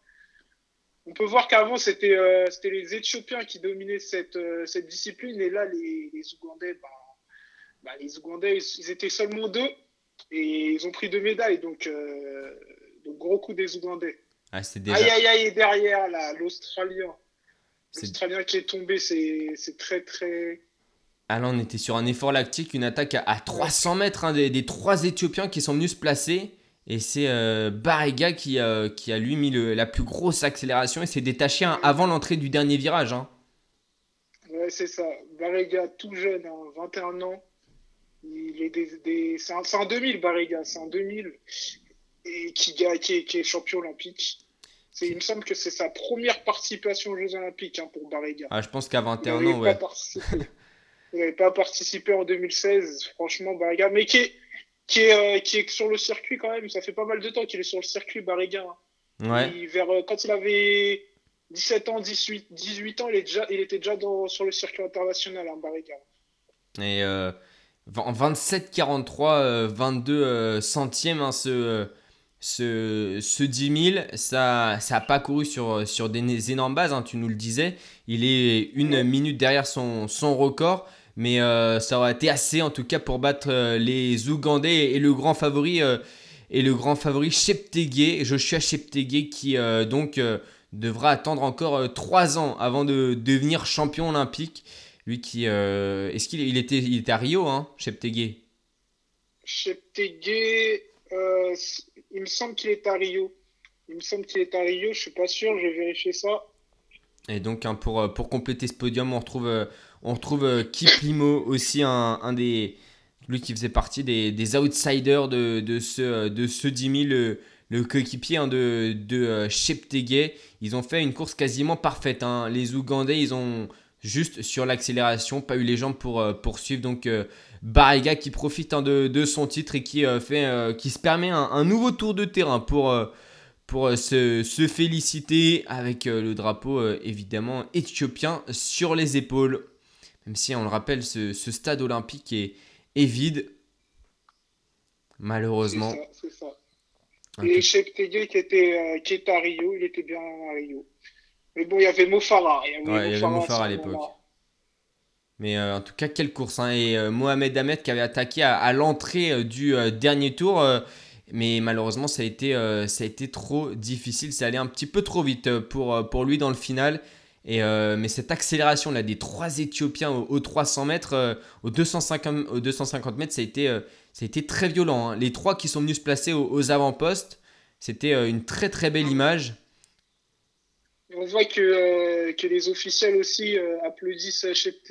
On peut voir qu'avant c'était euh, les Éthiopiens qui dominaient cette, euh, cette discipline et là les, les Ougandais, bah, bah, les Ougandais ils, ils étaient seulement deux et ils ont pris deux médailles donc, euh, donc gros coup des Ougandais. Ah, déjà. Aïe aïe aïe derrière là l'Australien. L'Australien qui est tombé c'est très très Là, on était sur un effort lactique, une attaque à, à 300 mètres hein, des, des trois Éthiopiens qui sont venus se placer. Et c'est euh, Barrega qui, euh, qui a lui mis le- la plus grosse accélération et s'est détaché hein, avant l'entrée du dernier virage. hein. Ouais, c'est ça. Barrega, tout jeune, hein, 21 ans. Il est des, des... C'est en, c'est en 2000, Barrega, c'est en 2000. Et qui, est, qui est champion olympique. C'est, il me semble que c'est sa première participation aux Jeux Olympiques hein, pour Barrega. Ah, je pense qu'à Il 21 n'avait ans, ouais. Il n'avait pas participé en 2016, franchement, Barrega. Mais qui est, qui, est, euh, qui est sur le circuit quand même. Ça fait pas mal de temps qu'il est sur le circuit, Barrega. hein. Ouais. Il- vers, euh, quand il avait 17 ans, 18, 18 ans, il, est déjà, il était déjà dans, sur le circuit international, hein, Barrega. Et euh, en 27-43, euh, 22 euh, centièmes, hein, ce, ce, ce 10 000, ça n'a pas couru sur, sur des énormes bases, hein, tu nous le disais. Il est une minute derrière son, son record, mais euh, ça aurait été assez en tout cas pour battre euh, les Ougandais et le grand favori. euh, et le grand favori Cheptegei, Joshua Cheptegei, qui euh, donc euh, devra attendre encore 3 ans avant de devenir champion olympique. Lui qui. euh, Est-ce qu'il il était, il était à Rio, hein, Cheptegei? Cheptegei, euh, il me semble qu'il est à Rio. Il me semble qu'il est à Rio, je suis pas sûr, je vais vérifier ça. Et donc, hein, pour, euh, pour compléter ce podium, on retrouve, euh, on retrouve euh, Kiplimo aussi, un, des. Lui qui faisait partie des, outsiders de, de, ce, euh, de ce 10 000, le, coéquipier hein, de, de euh. Ils ont fait une course quasiment parfaite. hein. Les Ougandais, ils ont juste sur l'accélération, pas eu les jambes pour euh, poursuivre. Donc, euh, qui profite hein, de, son titre et qui, se permet un, nouveau tour de terrain pour. pour se, se féliciter avec le drapeau évidemment éthiopien sur les épaules. Même si on le rappelle, ce, ce stade olympique est, est vide. Malheureusement. C'est ça, c'est ça. Un Et Cheptegei qui était, euh, qui était à Rio, il était bien à Rio. Mais bon, il y avait Mofara. Il y avait Ouais, il y avait Mo Farah à l'époque. Mais euh, en tout cas, quelle course. hein. Et euh, Mohamed Ahmed qui avait attaqué à, à l'entrée du dernier tour. mais malheureusement, ça a, été, ça a été trop difficile. Ça allait un petit peu trop vite pour, pour lui dans le final. Et, euh, mais cette accélération là des trois Éthiopiens aux, aux 300 mètres, euh, aux, 250, aux 250 mètres, ça a été, euh, ça a été très violent. hein. Les trois qui sont venus se placer aux, aux avant-postes, c'était euh, une très très belle image. On voit que, que les officiels aussi applaudissent,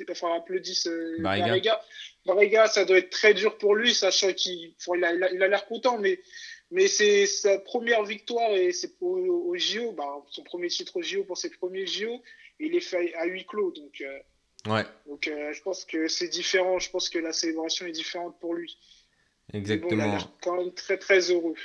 enfin, applaudissent Barriga. Barriga. Ça doit être très dur pour lui, sachant qu'il il a il l'air content, mais, mais c'est sa première victoire et c'est pour au JO, bah, son premier titre au JO pour ses premiers JO, il est fait à huis clos. Donc, euh, Ouais, donc euh, je pense que c'est différent, je pense que la célébration est différente pour lui. Mais bon, il a exactement. l'air quand même très très heureux.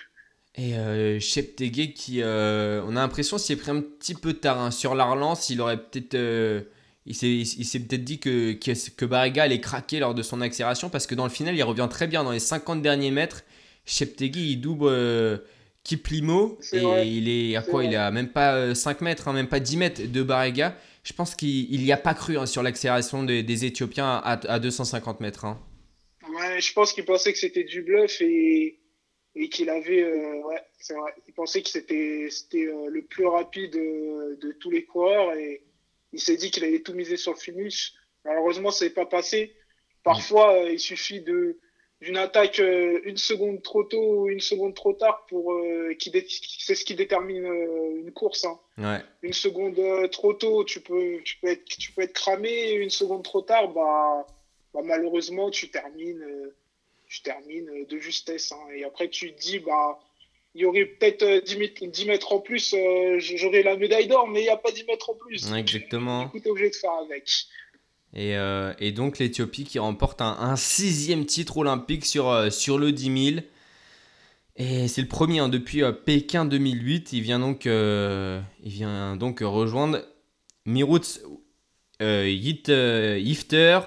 Et euh, Cheptegei qui, euh, on a l'impression s'il est pris un petit peu tard hein. sur la relance, il aurait peut-être, euh, il s'est, peut-être dit que, que que Barriga allait craquer lors de son accélération parce que dans le final il revient très bien dans les 50 derniers mètres. Cheptegei il double Kiplimo et vrai. il est à quoi. Il est à même pas euh, 5 mètres, hein, même pas 10 mètres de Barriga. Je pense qu'il n'y a pas cru hein, sur l'accélération des, des Éthiopiens à, à 250 mètres. hein. Ouais, je pense qu'il pensait que c'était du bluff et, et qu'il avait. euh, ouais, c'est vrai. Il pensait que c'était c'était euh, le plus rapide euh, de tous les coureurs et il s'est dit qu'il allait tout miser sur le finish. Malheureusement, ça n'est pas passé. Parfois, euh, il suffit de d'une attaque euh, une seconde trop tôt ou une seconde trop tard pour euh, qui c'est ce qui détermine euh, une course. hein. Ouais. Une seconde trop tôt, tu peux tu peux être tu peux être cramé. Une seconde trop tard, bah bah, malheureusement, tu termines, tu termines de justesse. hein. Et après, tu te dis, bah, il y aurait peut-être euh, 10, mètres, 10 mètres en plus, j'aurais la médaille d'or, mais il n'y a pas 10 mètres en plus. Exactement. Du coup, t'es obligé de faire avec. Et, euh, et donc l'Éthiopie qui remporte un, sixième titre olympique sur, euh, sur le 10 000. Et c'est le premier hein, depuis euh, Pékin 2008. Il vient donc, il vient donc rejoindre Miroutz euh, Yit, Yifter,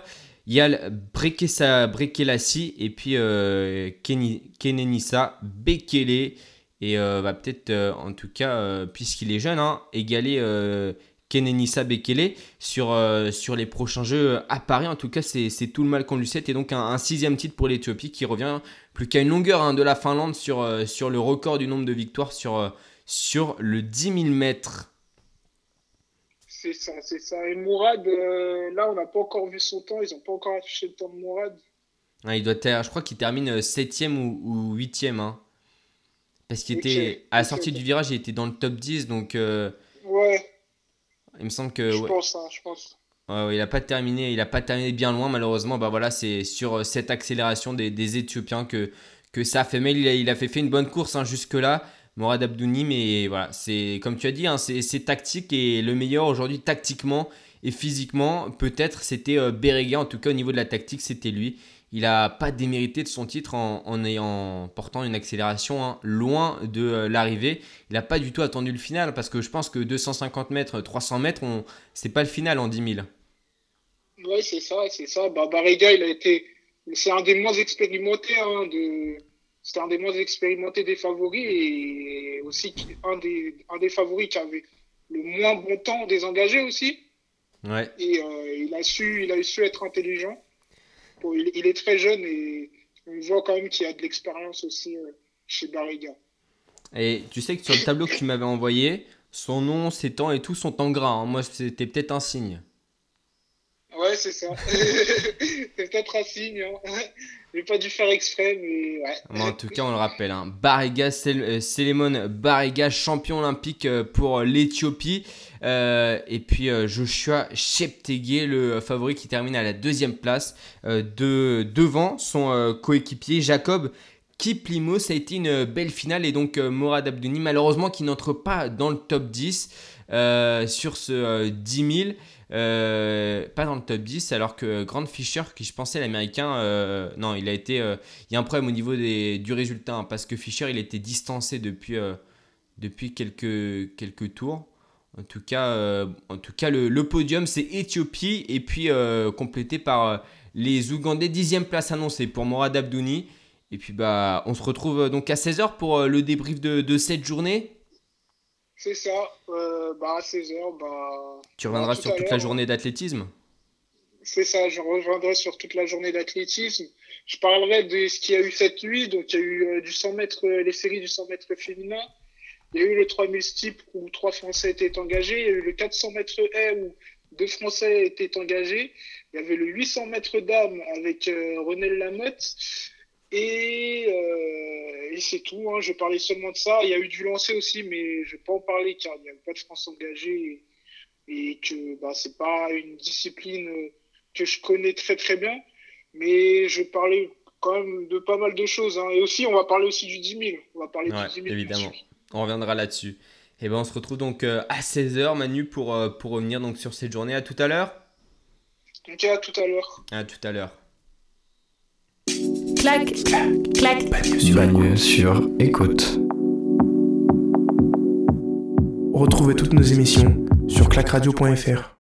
Yal Brekesa Brekelassi et puis Kenenisa Bekele. Et va peut-être, euh, en tout cas, puisqu'il est jeune, hein, égaler Kenenisa Bekele sur, euh, sur les prochains jeux à Paris. En tout cas, c'est tout le mal qu'on lui souhaite. Et donc, un, un sixième titre pour l'Éthiopie qui revient plus qu'à une longueur hein, de la Finlande sur, euh, sur le record du nombre de victoires sur, euh, sur le 10 000 mètres. C'est ça, c'est ça. Et Mourad, là, on n'a pas encore vu son temps. Ils n'ont pas encore affiché le temps de Mourad. Ah, il doit je crois qu'il termine 7ème ou, ou 8ème. hein. Parce qu'il était à la sortie du virage, il était dans le top 10. Donc, Ouais, il me semble que. je ouais. pense, hein, je pense. Ouais, ouais, il a pas terminé, il a pas terminé bien loin malheureusement. Bah voilà, c'est sur euh, cette accélération des, des Éthiopiens que, que ça a fait. Mais il a, il a fait, fait une bonne course hein, jusque là, Morad Abdouni. Mais voilà, c'est comme tu as dit, hein, c'est tactique et le meilleur aujourd'hui tactiquement et physiquement, peut-être c'était euh. En tout cas au niveau de la tactique, c'était lui. Il a pas démérité de son titre en, en ayant portant une accélération hein, loin de euh, l'arrivée. Il n'a pas du tout attendu le final parce que je pense que 250 mètres, 300 mètres, on... c'est pas le final en 10 000. Ouais, c'est ça, c'est ça. Bah, Barriga, il a été. C'est un des moins expérimentés. Hein, de... C'était un des moins expérimentés des favoris et aussi un des, un des favoris qui avait le moins bon temps désengagé aussi. Ouais. Et euh, il, a su, il a su être intelligent. Il, il est très jeune et on voit quand même qu'il y a de l'expérience aussi euh, chez Barriga. Et tu sais que sur le tableau que tu m'avais envoyé, son nom, ses temps et tout sont en gras. hein. Moi, c'était peut-être un signe. Ouais, c'est ça. c'est peut-être un signe. Hein. J'ai pas dû faire exprès, mais ouais. En tout cas, on le rappelle, hein, Barriga, euh, Selemon Barriga, champion olympique euh, pour l'Éthiopie. Euh, et puis euh, Joshua Cheptegei, le favori qui termine à la deuxième place, euh, de, devant son coéquipier Jacob Kiplimo. Ça a été une belle finale. Et donc, Morad Abdouni, malheureusement, qui n'entre pas dans le top 10 euh, sur ce euh, 10 000. Euh, pas dans le top 10 alors que Grant Fisher qui je pensais l'américain non il a été il y a un problème au niveau du résultat hein, parce que Fischer il était distancé depuis, depuis quelques, quelques tours en tout cas, euh, en tout cas le, le podium c'est Éthiopie et puis euh, complété par euh, les Ougandais dixième place annoncée pour Morad Abdouni et puis bah on se retrouve donc à 16h pour le débrief de, de cette journée C'est ça. Bah, à 16h, bah. tu reviendras tout sur toute la journée d'athlétisme? C'est ça, je reviendrai sur toute la journée d'athlétisme. Je parlerai de ce qu'il y a eu cette nuit. Donc, il y a eu du 100 mètres, les séries du 100 mètres féminin. Il y a eu le 3000 steep où trois Français étaient engagés. Il y a eu le 400 mètres haie où deux Français étaient engagés. Il y avait le 800 mètres dames avec euh, René Lamotte. Et, euh, et c'est tout. Hein. Je parlais seulement de ça. Il y a eu du lancer aussi, mais je vais pas en parler car il n'y avait pas de France engagée et, et que bah, c'est pas une discipline euh, que je connais très très bien. Mais je parlais quand même de pas mal de choses. hein. Et aussi, on va parler aussi du 10 000. On va parler Ouais, du 10 000. bien évidemment. On reviendra là-dessus. Et ben on se retrouve donc euh, à 16h Manu pour, euh, pour revenir donc sur cette journée. À tout à l'heure. Donc, à tout à l'heure. À tout à l'heure. clac, clac, Bagneux sur écoute. Retrouvez toutes nos émissions sur clacradio.fr.